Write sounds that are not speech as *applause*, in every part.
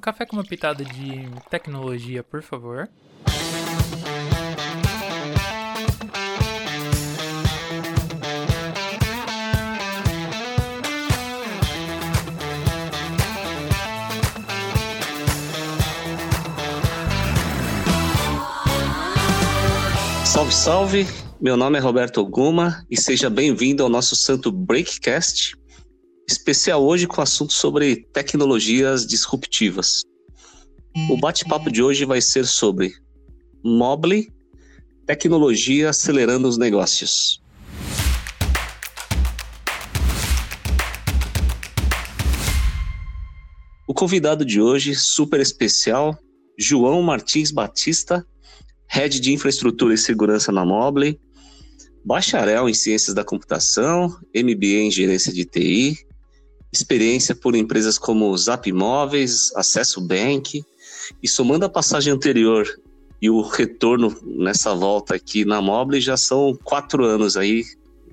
Um café com uma pitada de tecnologia, por favor. Salve, salve! Meu nome é Roberto Guma e seja bem-vindo ao nosso Santo Breakcast, especial hoje com assunto sobre tecnologias disruptivas. O bate-papo de hoje vai ser sobre Mobile, tecnologia acelerando os negócios. O convidado de hoje, super especial, João Martins Batista, Head de Infraestrutura e Segurança na Mobile, bacharel em Ciências da Computação, MBA em Gerência de TI, experiência por empresas como Zap Imóveis, Acesso Bank, e somando a passagem anterior e o retorno nessa volta aqui na Mobile, já são quatro anos aí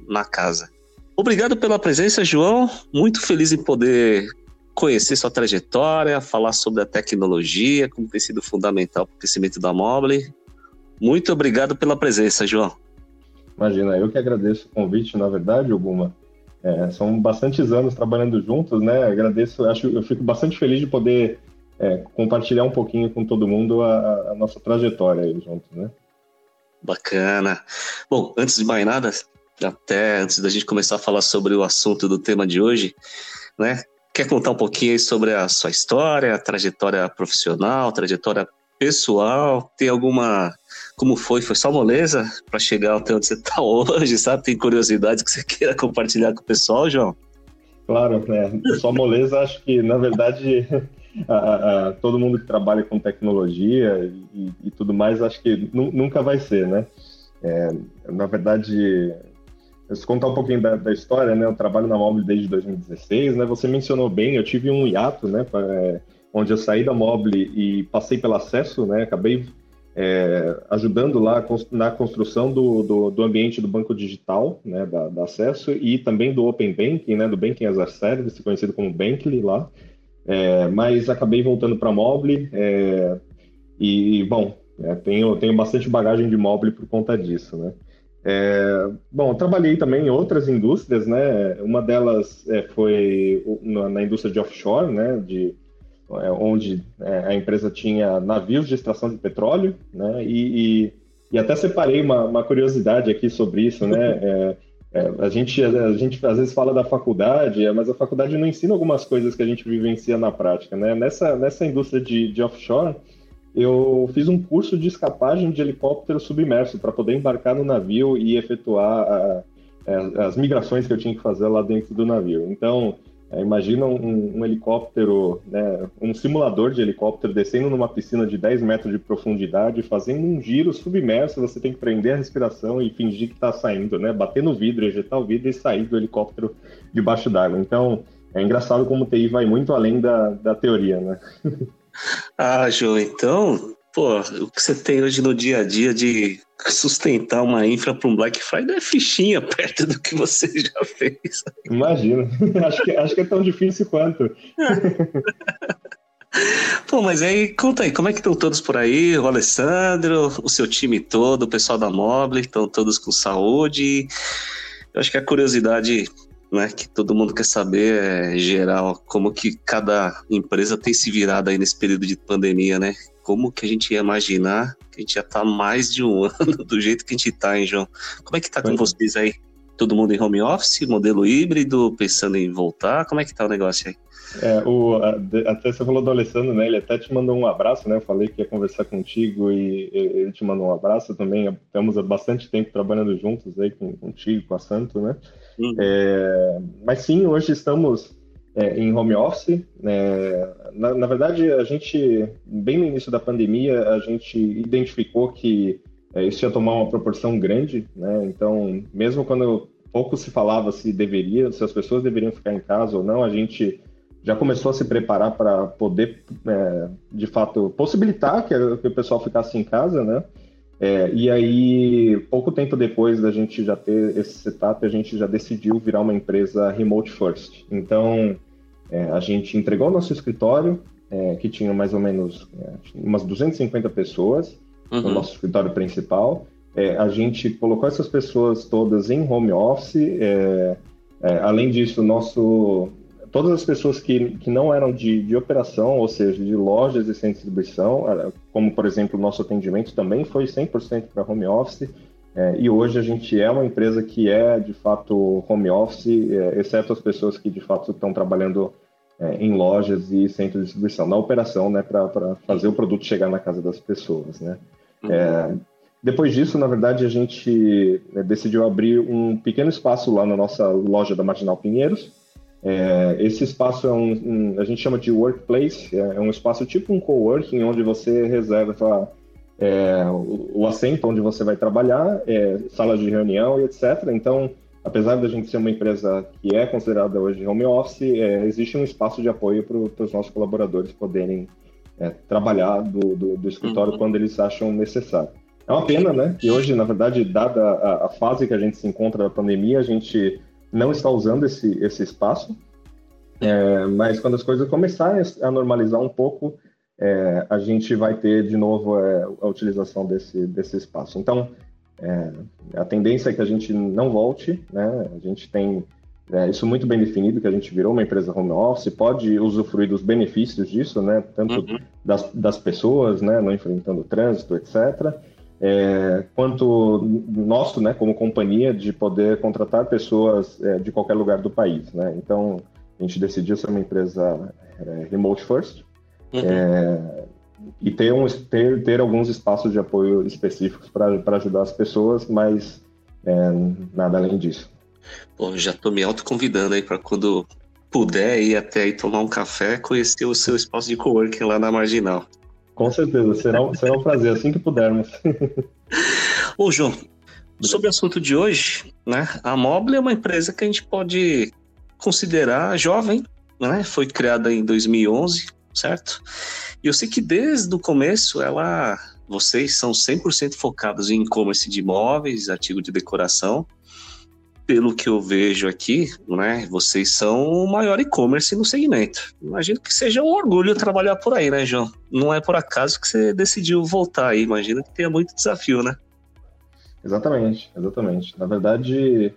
na casa. Obrigado pela presença, João. Muito feliz em poder conhecer sua trajetória, falar sobre a tecnologia, como tem sido fundamental para o crescimento da Mobile. Muito obrigado pela presença, João. Imagina, eu que agradeço o convite, na verdade, alguma. É, são bastantes anos trabalhando juntos, né? Agradeço, acho, eu fico bastante feliz de poder é, compartilhar um pouquinho com todo mundo a, a, nossa trajetória aí juntos, né? Bacana. Bom, antes de mais nada, até antes da gente começar a falar sobre o assunto do tema de hoje, né? Quer contar um pouquinho aí sobre a sua história, a trajetória profissional, trajetória pessoal? Tem alguma como foi? Foi só moleza para chegar até onde você está *laughs* hoje, sabe? Tem curiosidades que você queira compartilhar com o pessoal, João? Claro, né? Só moleza, acho que, na verdade, *laughs* a, a, todo mundo que trabalha com tecnologia e, e tudo mais, acho que nunca vai ser, né? É, na verdade, se contar um pouquinho da, da, história, né? Eu trabalho na Mobile desde 2016, né? Você mencionou bem, eu tive um hiato, né? Pra, é, onde eu saí da Mobile e passei pelo acesso, né? Acabei é, ajudando lá na construção do, do, do, ambiente do banco digital, né, da, da, acesso, e também do Open Banking, né, do Banking as a Service, conhecido como Bankly lá, é, mas acabei voltando para Mobile, é, e, bom, é, tenho, tenho bastante bagagem de Mobile por conta disso, né. É, bom, trabalhei também em outras indústrias, né, uma delas é, foi na, na indústria de offshore, né, de onde é, a empresa tinha navios de extração de petróleo, né? E, e, e até separei uma, uma, curiosidade aqui sobre isso, né? *laughs* É, é, a, gente, a gente às vezes fala da faculdade, é, mas a faculdade não ensina algumas coisas que a gente vivencia na prática, né? Nessa, nessa indústria de, de offshore, eu fiz um curso de escapagem de helicóptero submerso para poder embarcar no navio e efetuar a, a, as migrações que eu tinha que fazer lá dentro do navio. Então, é, imagina um, um, helicóptero, né, um simulador de helicóptero descendo numa piscina de 10 metros de profundidade, fazendo um giro submerso, você tem que prender a respiração e fingir que está saindo, né? Bater no vidro, ejetar o vidro e sair do helicóptero debaixo d'água. Então, é engraçado como o TI vai muito além da, da teoria, né? ah, João, então pô, o que você tem hoje no dia a dia de sustentar uma infra para um Black Friday é fichinha perto do que você *laughs* já fez. Imagina. *laughs* acho, que, acho que é tão difícil quanto. *laughs* Pô, mas aí, conta aí, como é que estão todos por aí? O Alessandro, o seu time todo, o pessoal da Mobile, estão todos com saúde? Eu acho que a curiosidade né, que todo mundo quer saber é geral, como que cada empresa tem se virado aí nesse período de pandemia, né? como que a gente ia imaginar que a gente já tá mais de um *laughs* ano do jeito que a gente tá, hein, João? Como é que tá com vocês aí? Todo mundo em home office, modelo híbrido, pensando em voltar? Como é que tá o negócio aí? É, o, até você falou do Alessandro, né? Ele até te mandou um abraço, né? Eu falei que ia conversar contigo e ele te mandou um abraço também. Estamos há bastante tempo trabalhando juntos aí com, contigo, com a Santo, né? Uhum. É, mas sim, hoje estamos é, em home office. É, na, na, verdade, a gente, bem no início da pandemia, a gente identificou que é, isso ia tomar uma proporção grande, né? Então, mesmo quando pouco se falava se deveria, se as pessoas deveriam ficar em casa ou não, a gente já começou a se preparar para poder, é, de fato, possibilitar que, que, o pessoal ficasse em casa, né? É, e aí, pouco tempo depois da gente já ter esse setup, a gente já decidiu virar uma empresa remote first. Então, é, a gente entregou nosso escritório é, que tinha mais ou menos é, umas 250 pessoas uhum. no nosso escritório principal. É, a gente colocou essas pessoas todas em home office. É, é, além disso, nosso, todas as pessoas que, que não eram de, de operação, ou seja, de lojas e sem distribuição, como por exemplo o nosso atendimento também foi 100% para home office. É, e hoje a gente é uma empresa que é de fato home office, é, exceto as pessoas que de fato estão trabalhando é, em lojas e centro de distribuição, na operação, né, para fazer o produto chegar na casa das pessoas, né. Uhum. É, depois disso, na verdade, a gente né, decidiu abrir um pequeno espaço lá na nossa loja da Marginal Pinheiros. É, esse espaço é um, um, a gente chama de workplace, é, é um espaço tipo um coworking onde você reserva é, o, o, assento onde você vai trabalhar, é, sala de reunião e etc. Então, apesar da gente ser uma empresa que é considerada hoje home office, é, existe um espaço de apoio para os nossos colaboradores poderem é, trabalhar do, do, do escritório uhum. quando eles acham necessário. É uma pena, né? Que hoje, na verdade, dada a, a, fase que a gente se encontra da pandemia, a gente não está usando esse, esse espaço. É, mas quando as coisas começarem a normalizar um pouco, é, a gente vai ter de novo é, a utilização desse, desse espaço. Então, é, a tendência é que a gente não volte, né? A gente tem é, isso muito bem definido, que a gente virou uma empresa home office, pode usufruir dos benefícios disso, né? Tanto uhum. das, das pessoas, né? Não enfrentando trânsito, etc. É, quanto nosso, né? Como companhia, de poder contratar pessoas é, de qualquer lugar do país, né? Então, a gente decidiu ser uma empresa remote first, Uhum. É, e ter, um, ter, ter alguns espaços de apoio específicos para ajudar as pessoas, mas é, nada além disso. Bom, já estou me autoconvidando aí para quando puder ir até aí tomar um café, conhecer o seu espaço de coworking lá na Marginal. Com certeza, será, será um prazer, assim que pudermos. *laughs* Ô, João, sobre o assunto de hoje, né? A Mobile é uma empresa que a gente pode considerar jovem, né? Foi criada em 2011, certo? E eu sei que desde o começo ela, vocês são 100% focados em e-commerce de imóveis, artigo de decoração. Pelo que eu vejo aqui, né, vocês são o maior e-commerce no segmento. Imagino que seja um orgulho trabalhar por aí, né, João? Não é por acaso que você decidiu voltar aí. Imagino que tenha muito desafio, né? Exatamente, exatamente. Na verdade,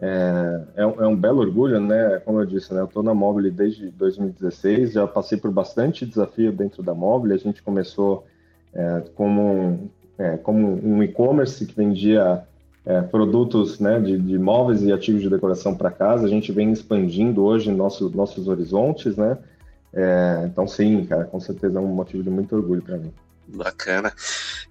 é, é, um, é, um belo orgulho, né? Como eu disse, né? Eu estou na Mobile desde 2016, já passei por bastante desafio dentro da Mobile. A gente começou é, como, é, como um e-commerce que vendia é, produtos né, de, de, móveis e ativos de decoração para casa. A gente vem expandindo hoje nosso, nossos horizontes, né? É, então, sim, cara, com certeza é um motivo de muito orgulho para mim. Bacana.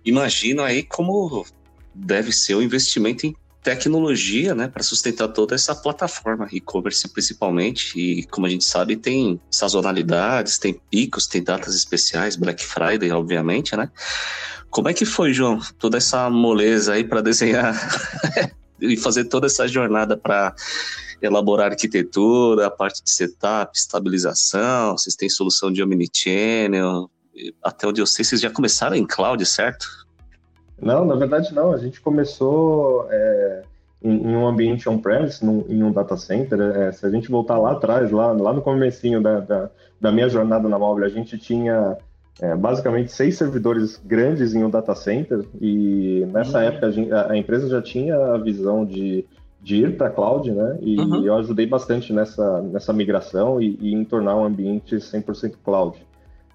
Imagino aí como deve ser o investimento em tecnologia, né, para sustentar toda essa plataforma, e-commerce principalmente. E como a gente sabe, tem sazonalidades, tem picos, tem datas especiais, Black Friday, obviamente, né? Como é que foi, João, toda essa moleza aí para desenhar *laughs* e fazer toda essa jornada para elaborar arquitetura, a parte de setup, estabilização, vocês têm solução de omnichannel, até onde eu sei, vocês já começaram em cloud, certo? Não, na verdade não. A gente começou é, em, em, um ambiente on-premise, em um data center. É, se a gente voltar lá atrás, lá, lá no comecinho da, da, da minha jornada na móvel, a gente tinha é, basicamente seis servidores grandes em um data center e nessa uhum. época a, gente, a, a, empresa já tinha a visão de, de ir para cloud, né? E uhum. eu ajudei bastante nessa, nessa migração e, e em tornar um ambiente 100% cloud.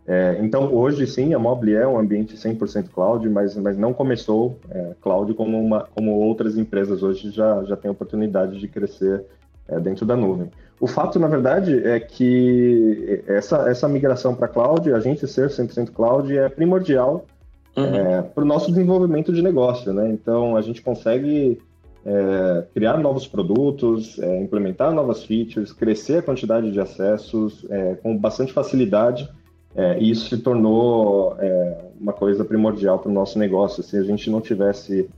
É, então, hoje sim, a Mobile é um ambiente 100% cloud, mas, mas não começou é, cloud como, uma, como outras empresas hoje já, já têm oportunidade de crescer é, dentro da nuvem. O fato, na verdade, é que essa, essa migração para cloud, a gente ser 100% cloud, é primordial uhum. É, para o nosso desenvolvimento de negócio. Né? Então, a gente consegue é, criar novos produtos, é, implementar novas features, crescer a quantidade de acessos com bastante facilidade é, e isso se tornou é, uma coisa primordial para o nosso negócio. Se a gente não tivesse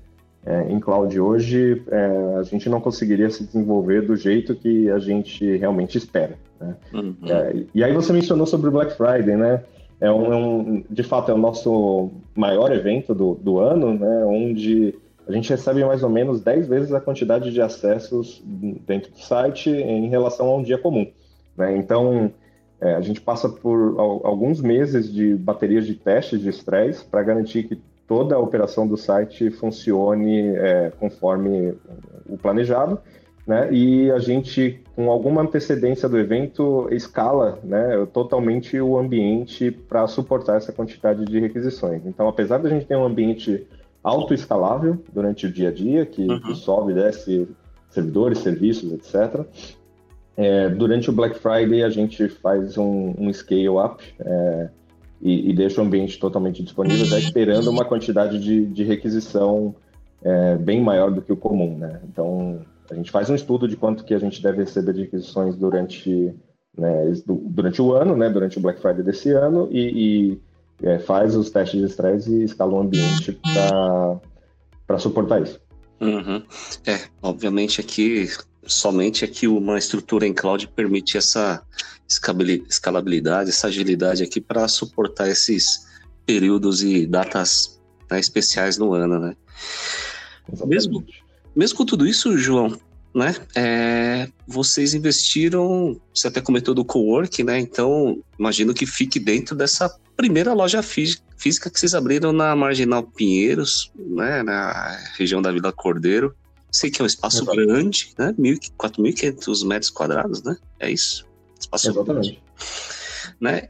é, em cloud hoje, é, a gente não conseguiria se desenvolver do jeito que a gente realmente espera. Né? Uhum. É, e aí você mencionou sobre o Black Friday, né? É um, é um, de fato, é o nosso maior evento do, do ano, né? Onde a gente recebe mais ou menos 10 vezes a quantidade de acessos dentro do site em relação a um dia comum. Né? Então, é, a gente passa por alguns meses de baterias de testes de estresse para garantir que toda a operação do site funcione é, conforme o planejado, né? E a gente, com alguma antecedência do evento, escala, né, totalmente o ambiente para suportar essa quantidade de requisições. Então, apesar da gente ter um ambiente autoescalável durante o dia a dia, que, uhum. que sobe e desce servidores, serviços, etc. É, durante o Black Friday a gente faz um, um scale up é, e, e, deixa o ambiente totalmente disponível, já esperando uma quantidade de, de requisição é, bem maior do que o comum, né? Então a gente faz um estudo de quanto que a gente deve receber de requisições durante né, durante o ano, né? Durante o Black Friday desse ano e, e é, faz os testes de estresse e escala o ambiente para suportar isso. Uhum. É, obviamente aqui somente aqui uma estrutura em cloud permite essa escalabilidade, essa agilidade aqui para suportar esses períodos e datas né, especiais no ano, né? Mesmo, mesmo com tudo isso, João, né? É, vocês investiram, você até comentou do co-work, né? Então, imagino que fique dentro dessa primeira loja física que vocês abriram na Marginal Pinheiros, né? Na região da Vila Cordeiro. Sei que é um espaço Exato. grande, né? 4.500 metros quadrados, né? É isso? Espaço Exatamente. grande. Né?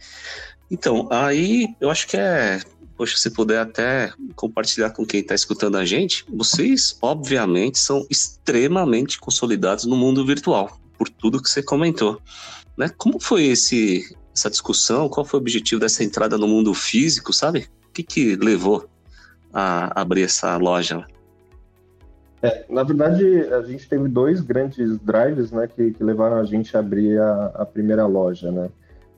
Então, aí eu acho que é. Poxa, se puder até compartilhar com quem está escutando a gente, vocês, obviamente, são extremamente consolidados no mundo virtual, por tudo que você comentou. Né? Como foi esse, essa discussão? Qual foi o objetivo dessa entrada no mundo físico, sabe? O que, que levou a abrir essa loja? É, na verdade, a gente teve dois grandes drives né, que, que levaram a gente a abrir a, a primeira loja. Né?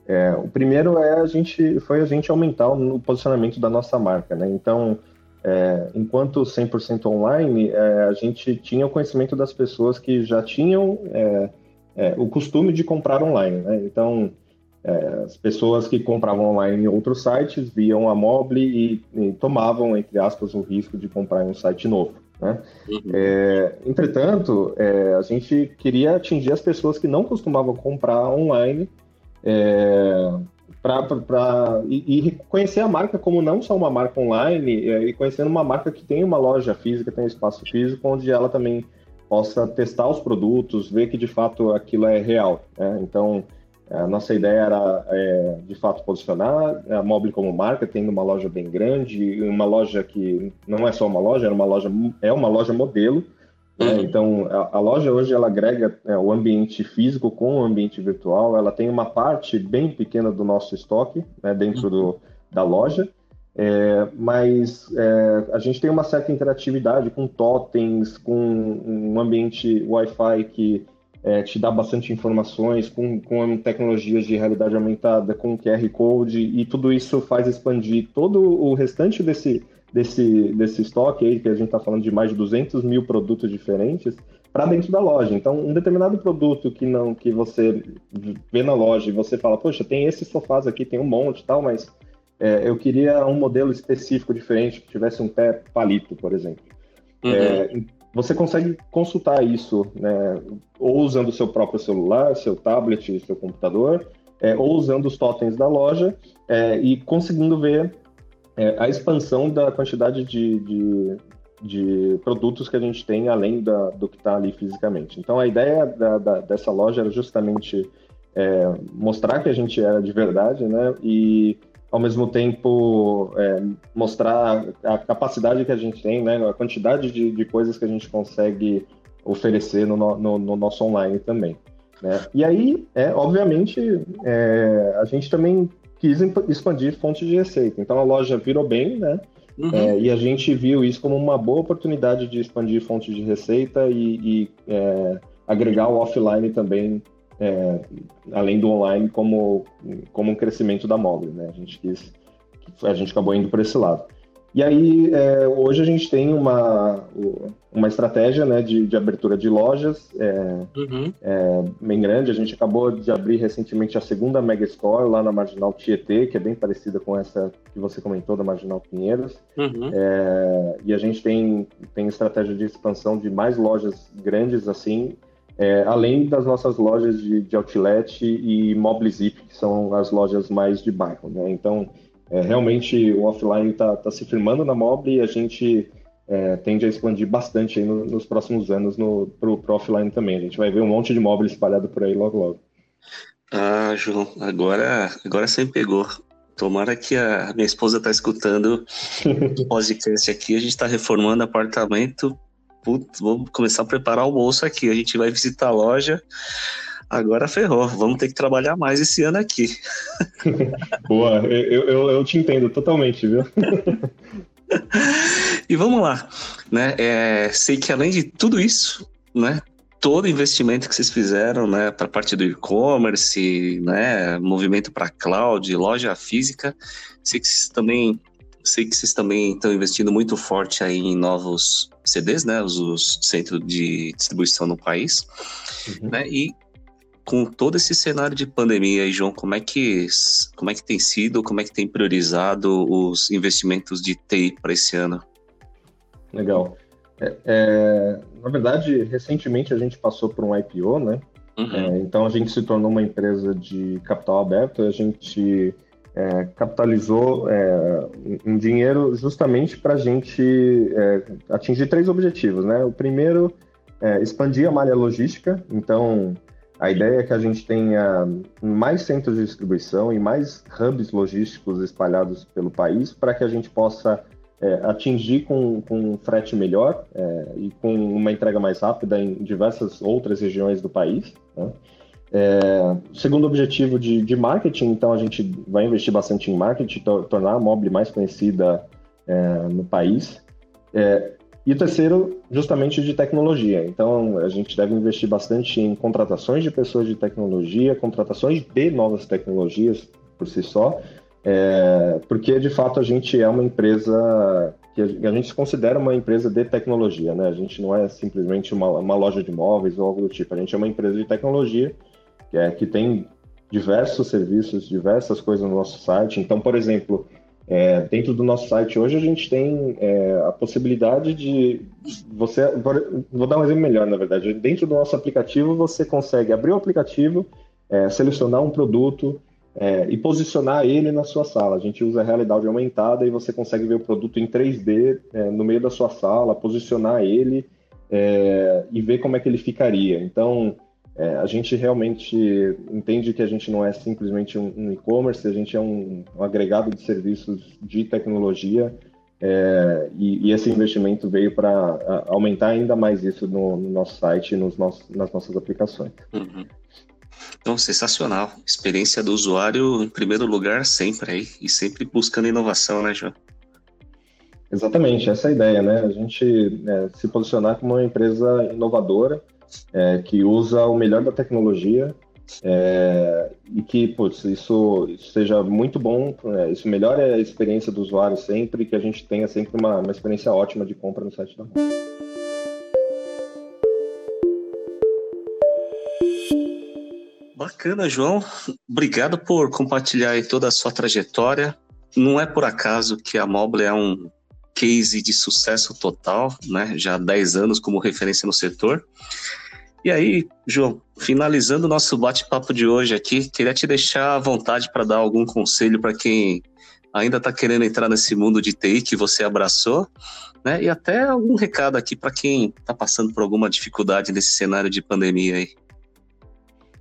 É, o primeiro é a gente, foi a gente aumentar o posicionamento da nossa marca. Né? Então, é, enquanto 100% online, é, a gente tinha o conhecimento das pessoas que já tinham é, é, o costume de comprar online. Né? Então, as pessoas que compravam online em outros sites viam a Mobile e, e tomavam, entre aspas, o risco de comprar em um site novo. Né? Uhum. É, entretanto, é, a gente queria atingir as pessoas que não costumavam comprar online é, para e, e, conhecer a marca como não só uma marca online é, e conhecendo uma marca que tem uma loja física, tem um espaço físico onde ela também possa testar os produtos, ver que de fato aquilo é real. Né? Então, a nossa ideia era, é, de fato, posicionar a Mobile como marca, tendo uma loja bem grande, uma loja que não é só uma loja, é uma loja, é uma loja modelo. Né? Uhum. Então, a, a, loja hoje ela agrega é, o ambiente físico com o ambiente virtual. Ela tem uma parte bem pequena do nosso estoque né, dentro uhum. do, da loja, é, mas é, a gente tem uma certa interatividade com totens, com um ambiente Wi-Fi que é, te dá bastante informações com, com tecnologias de realidade aumentada, com QR Code, e tudo isso faz expandir todo o restante desse, desse, desse estoque aí, que a gente está falando de mais de 200 mil produtos diferentes, para dentro da loja. Então, um determinado produto que não que você vê na loja e você fala, poxa, tem esses sofás aqui, tem um monte e tal, mas é, eu queria um modelo específico diferente, que tivesse um pé palito, por exemplo. Uhum. É, você consegue consultar isso, né, ou usando o seu próprio celular, seu tablet, seu computador, é, ou usando os totens da loja é, e conseguindo ver é, a expansão da quantidade de, de, de, produtos que a gente tem além da, do que está ali fisicamente. Então, a ideia da, da, dessa loja era justamente é, mostrar que a gente era de verdade, né, e ao mesmo tempo é, mostrar a capacidade que a gente tem, né, a quantidade de, de coisas que a gente consegue oferecer no, no, no nosso online também. Né? E aí, é, obviamente, é, a gente também quis expandir fontes de receita. Então a loja virou bem, né? Uhum. É, e a gente viu isso como uma boa oportunidade de expandir fontes de receita e, e é, agregar o offline também é, além do online, como, como um crescimento da móvel. Né? A gente quis, a gente acabou indo por esse lado. E aí, é, hoje a gente tem uma, uma estratégia né, de, de abertura de lojas é, uhum. é, bem grande. A gente acabou de abrir recentemente a segunda Mega Store lá na Marginal Tietê, que é bem parecida com essa que você comentou da Marginal Pinheiros. Uhum. É, e a gente tem, tem estratégia de expansão de mais lojas grandes assim, é, além das nossas lojas de, de outlet e mobile zip, que são as lojas mais de bairro. Né? Então, é, realmente o offline está tá se firmando na mobile e a gente é, tende a expandir bastante no, nos próximos anos para o offline também. A gente vai ver um monte de móvel espalhado por aí logo logo. Ah, João, agora, agora você me pegou. Tomara que a minha esposa está escutando o *laughs* podcast aqui. A gente está reformando apartamento. Putz, vamos começar a preparar o bolso aqui. A gente vai visitar a loja. Agora ferrou. Vamos ter que trabalhar mais esse ano aqui. *laughs* Boa, eu, eu, eu te entendo totalmente, viu? *laughs* e vamos lá, né? É, sei que além de tudo isso, né? Todo investimento que vocês fizeram, né, para a parte do e-commerce, né, movimento para cloud, loja física, sei que vocês também sei que vocês também estão investindo muito forte aí em novos CDs, né, os, os centros de distribuição no país, uhum. né, e com todo esse cenário de pandemia aí, João, como é que como é que tem sido, como é que tem priorizado os investimentos de TI para esse ano? Legal. É, é, na verdade, recentemente a gente passou por um IPO, né? Uhum. É, então a gente se tornou uma empresa de capital aberto. A gente é, capitalizou é, um dinheiro justamente para a gente é, atingir três objetivos, né? O primeiro é expandir a malha logística. Então a ideia é que a gente tenha mais centros de distribuição e mais hubs logísticos espalhados pelo país para que a gente possa é, atingir com, com um frete melhor é, e com uma entrega mais rápida em diversas outras regiões do país. Né? É, segundo objetivo de, de, marketing, então a gente vai investir bastante em marketing, to tornar a Mobile mais conhecida é, no país. É, e o terceiro, justamente de tecnologia. Então, a gente deve investir bastante em contratações de pessoas de tecnologia, contratações de novas tecnologias por si só, é, porque de fato a gente é uma empresa que a gente se considera uma empresa de tecnologia, né? A gente não é simplesmente uma, uma loja de imóveis ou algo do tipo. A gente é uma empresa de tecnologia é, que tem diversos serviços, diversas coisas no nosso site. Então, por exemplo, é, dentro do nosso site hoje a gente tem é, a possibilidade de você vou dar um exemplo melhor na verdade. Dentro do nosso aplicativo você consegue abrir o aplicativo é, selecionar um produto é, e posicionar ele na sua sala. A gente usa a realidade aumentada e você consegue ver o produto em 3D é, no meio da sua sala posicionar ele é, e ver como é que ele ficaria. Então é, a gente realmente entende que a gente não é simplesmente um, um e-commerce, a gente é um, um, agregado de serviços de tecnologia é, e, e, esse investimento veio para aumentar ainda mais isso no, no nosso site e nos nossos, nas nossas aplicações. Uhum. Então, sensacional. Experiência do usuário em primeiro lugar sempre aí e sempre buscando inovação, né, João? Exatamente, essa é a ideia, né? A gente é, se posicionar como uma empresa inovadora é, que usa o melhor da tecnologia é, e que putz, isso, isso seja muito bom, é, isso melhora a experiência do usuário sempre, que a gente tenha sempre uma, uma experiência ótima de compra no site da Bacana, João. Obrigado por compartilhar toda a sua trajetória. Não é por acaso que a Mobile é um case de sucesso total, né? Já há 10 anos como referência no setor. E aí, João, finalizando o nosso bate-papo de hoje aqui, queria te deixar à vontade para dar algum conselho para quem ainda está querendo entrar nesse mundo de TI que você abraçou, né? E até algum recado aqui para quem está passando por alguma dificuldade nesse cenário de pandemia aí.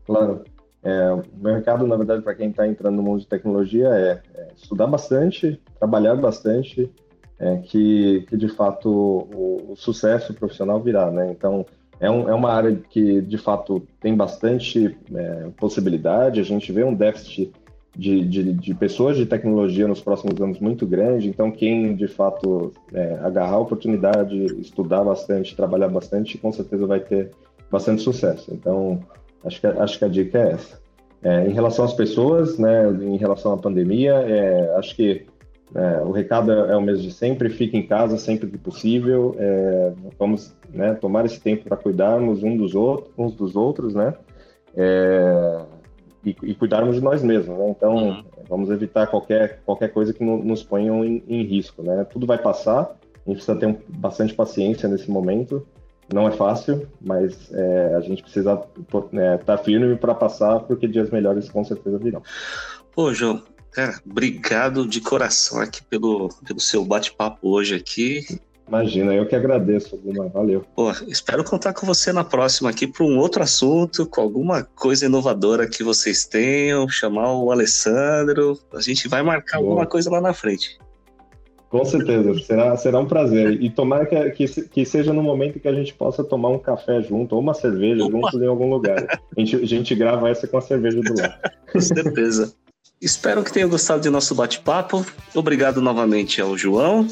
Claro. É, o meu recado, na verdade, para quem está entrando no mundo de tecnologia é, é estudar bastante, trabalhar bastante, é, que, que de fato o, o, sucesso profissional virá, né? Então, é, um, é uma área que de fato tem bastante é, possibilidade, a gente vê um déficit de, de, de, pessoas de tecnologia nos próximos anos muito grande, então quem de fato é, agarrar a oportunidade, estudar bastante, trabalhar bastante, com certeza vai ter bastante sucesso. Então, acho que, acho que a dica é essa. É, em relação às pessoas, né, em relação à pandemia, é, acho que é, o recado é, é, o mesmo de sempre: fique em casa sempre que possível. É, vamos né, tomar esse tempo para cuidarmos um dos outros, uns dos outros, né? É, e, e, cuidarmos de nós mesmos. Né? Então, uhum. vamos evitar qualquer, qualquer coisa que no, nos ponha em, em, risco. Né? Tudo vai passar. A gente precisa ter um, bastante paciência nesse momento. não é fácil, mas é, a gente precisa estar né, tá firme para passar, porque dias melhores com certeza virão. Pô, João, cara, obrigado de coração aqui pelo, pelo seu bate-papo hoje aqui. Imagina, eu que agradeço, Guma. Valeu. Pô, espero contar com você na próxima aqui para um outro assunto, com alguma coisa inovadora que vocês tenham, chamar o Alessandro. A gente vai marcar Boa. alguma coisa lá na frente. Com certeza, será, será um prazer. E tomara que, que, que, seja no momento que a gente possa tomar um café junto, ou uma cerveja Opa. juntos em algum lugar. A gente, a gente grava essa com a cerveja do lado. *laughs* Com certeza. Espero que tenham gostado de nosso bate-papo. Obrigado novamente ao João.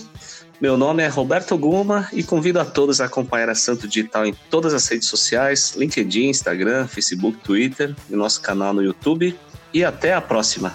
Meu nome é Roberto Guma e convido a todos a acompanhar a Santo Digital em todas as redes sociais, LinkedIn, Instagram, Facebook, Twitter e nosso canal no YouTube. E até a próxima!